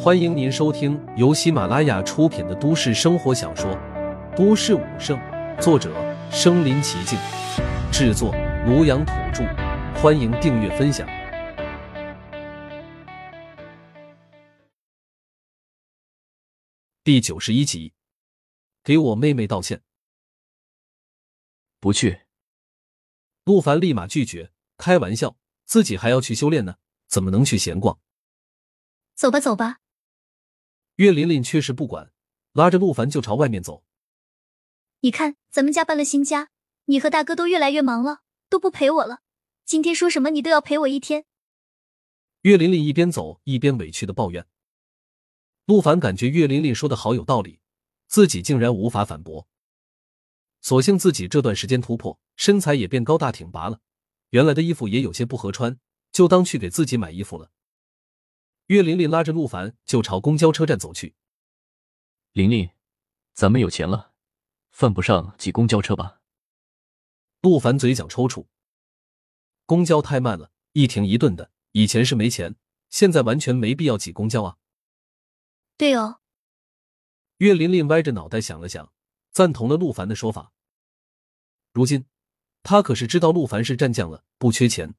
欢迎您收听由喜马拉雅出品的都市生活小说《都市武圣》，作者：身临其境，制作：庐阳土著。欢迎订阅分享。第九十一集，给我妹妹道歉。不去。陆凡立马拒绝，开玩笑，自己还要去修炼呢，怎么能去闲逛？走吧，走吧。岳琳琳却是不管，拉着陆凡就朝外面走。你看，咱们家搬了新家，你和大哥都越来越忙了，都不陪我了。今天说什么你都要陪我一天。岳琳琳一边走一边委屈的抱怨。陆凡感觉岳琳琳说的好有道理，自己竟然无法反驳。所幸自己这段时间突破，身材也变高大挺拔了，原来的衣服也有些不合穿，就当去给自己买衣服了。岳琳琳拉着陆凡就朝公交车站走去。琳琳，咱们有钱了，犯不上挤公交车吧？陆凡嘴角抽搐。公交太慢了，一停一顿的。以前是没钱，现在完全没必要挤公交啊。对哦。岳琳琳歪着脑袋想了想，赞同了陆凡的说法。如今，他可是知道陆凡是战将了，不缺钱。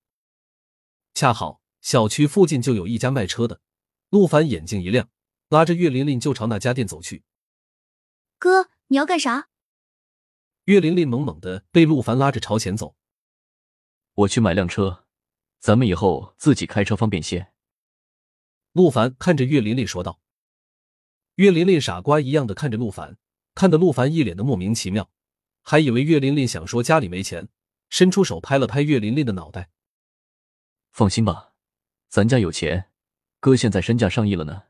恰好。小区附近就有一家卖车的，陆凡眼睛一亮，拉着岳琳琳就朝那家店走去。哥，你要干啥？岳琳琳猛猛的被陆凡拉着朝前走。我去买辆车，咱们以后自己开车方便些。陆凡看着岳琳琳说道。岳琳琳傻瓜一样的看着陆凡，看得陆凡一脸的莫名其妙，还以为岳琳琳想说家里没钱，伸出手拍了拍岳琳琳的脑袋。放心吧。咱家有钱，哥现在身价上亿了呢。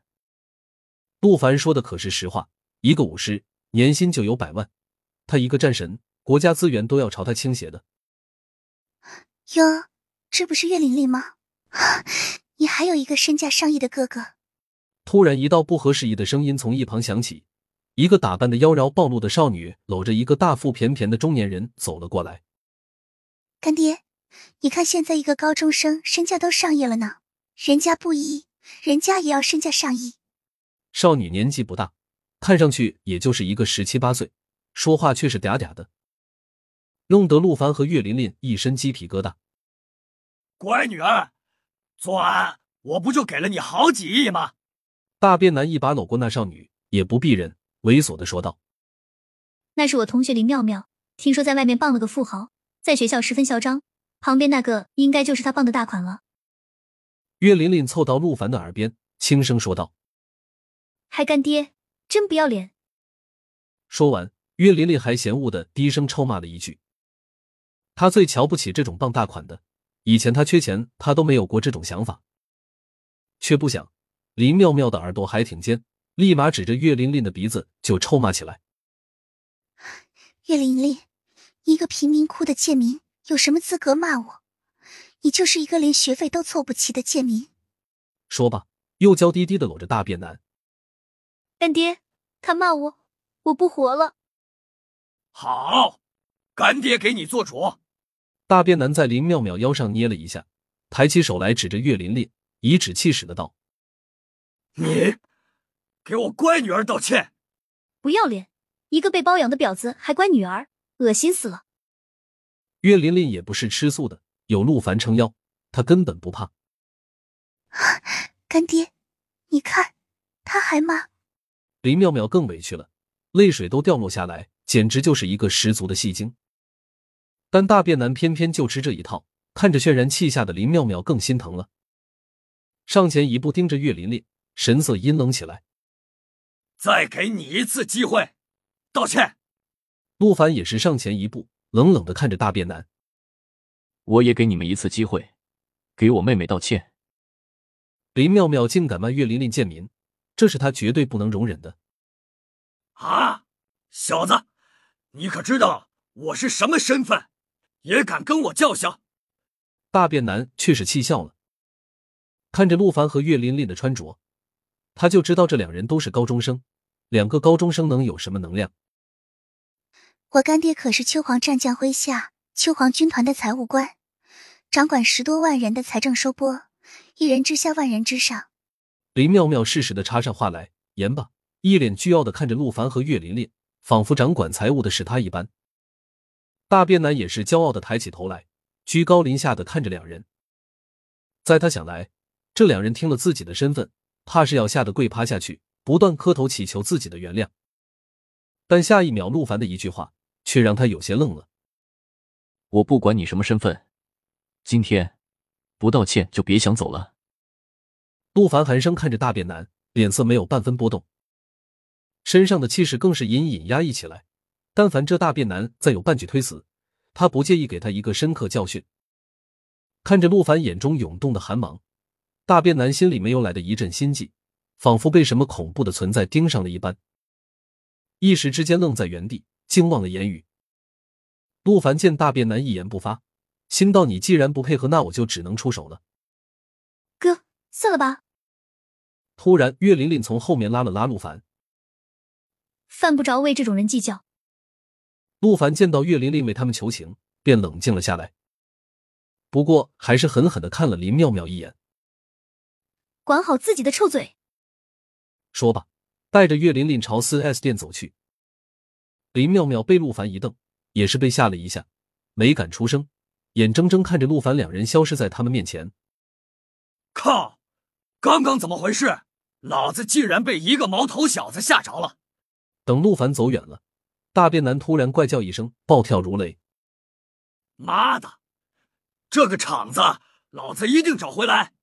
陆凡说的可是实话，一个武师年薪就有百万，他一个战神，国家资源都要朝他倾斜的。哟，这不是岳琳琳吗？你还有一个身价上亿的哥哥。突然，一道不合时宜的声音从一旁响起，一个打扮的妖娆暴露的少女搂着一个大腹便便的中年人走了过来。干爹，你看现在一个高中生身价都上亿了呢。人家不依，人家也要身价上亿。少女年纪不大，看上去也就是一个十七八岁，说话却是嗲嗲的，弄得陆凡和岳琳琳一身鸡皮疙瘩。乖女儿，昨晚我不就给了你好几亿吗？大便男一把搂过那少女，也不避人，猥琐的说道：“那是我同学林妙妙，听说在外面傍了个富豪，在学校十分嚣张。旁边那个应该就是他傍的大款了。”岳琳琳凑到陆凡的耳边，轻声说道：“还干爹，真不要脸！”说完，岳琳琳还嫌恶的低声臭骂了一句：“他最瞧不起这种傍大款的，以前他缺钱，他都没有过这种想法。却不想，林妙妙的耳朵还挺尖，立马指着岳琳琳的鼻子就臭骂起来：‘岳琳琳，一个贫民窟的贱民，有什么资格骂我？’”你就是一个连学费都凑不齐的贱民。说罢，又娇滴滴的搂着大便男。干爹，他骂我，我不活了。好，干爹给你做主。大便男在林妙妙腰上捏了一下，抬起手来指着岳琳琳，颐指气使的道：“你，给我乖女儿道歉。不要脸，一个被包养的婊子还乖女儿，恶心死了。”岳琳琳也不是吃素的。有陆凡撑腰，他根本不怕。干爹，你看，他还骂林妙妙更委屈了，泪水都掉落下来，简直就是一个十足的戏精。但大便男偏偏就吃这一套，看着渲然气下的林妙妙更心疼了，上前一步盯着岳琳琳，神色阴冷起来。再给你一次机会，道歉。陆凡也是上前一步，冷冷的看着大便男。我也给你们一次机会，给我妹妹道歉。林妙妙竟敢骂岳琳琳贱民，这是她绝对不能容忍的。啊，小子，你可知道我是什么身份，也敢跟我叫嚣？大便男却是气笑了，看着陆凡和岳琳琳的穿着，他就知道这两人都是高中生。两个高中生能有什么能量？我干爹可是秋皇战将麾下秋皇军团的财务官。掌管十多万人的财政收拨，一人之下，万人之上。林妙妙适时的插上话来，言罢，一脸倨傲的看着陆凡和岳琳琳，仿佛掌管财务的是他一般。大便男也是骄傲的抬起头来，居高临下的看着两人。在他想来，这两人听了自己的身份，怕是要吓得跪趴下去，不断磕头祈求自己的原谅。但下一秒，陆凡的一句话却让他有些愣了：“我不管你什么身份，今天不道歉就别想走了。”陆凡寒声看着大便男，脸色没有半分波动，身上的气势更是隐隐压抑起来。但凡这大便男再有半句推辞，他不介意给他一个深刻教训。看着陆凡眼中涌动的寒芒，大便男心里没由来的一阵心悸，仿佛被什么恐怖的存在盯上了一般，一时之间愣在原地，竟忘了言语。陆凡见大便男一言不发，心道：“你既然不配合，那我就只能出手了。”哥。算了吧。突然，岳琳琳从后面拉了拉陆凡，犯不着为这种人计较。陆凡见到岳琳琳为他们求情，便冷静了下来。不过，还是狠狠的看了林妙妙一眼，管好自己的臭嘴。说吧，带着岳琳琳朝四 S 店走去。林妙妙被陆凡一瞪，也是被吓了一下，没敢出声，眼睁睁看着陆凡两人消失在他们面前。靠！刚刚怎么回事？老子竟然被一个毛头小子吓着了！等陆凡走远了，大便男突然怪叫一声，暴跳如雷：“妈的，这个场子老子一定找回来！”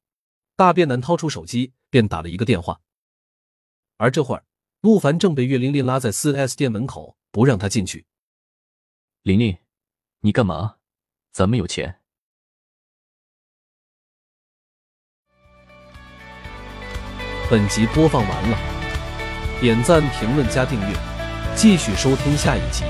大便男掏出手机，便打了一个电话。而这会儿，陆凡正被岳玲玲拉在四 S 店门口，不让他进去。玲玲，你干嘛？咱们有钱。本集播放完了，点赞、评论、加订阅，继续收听下一集。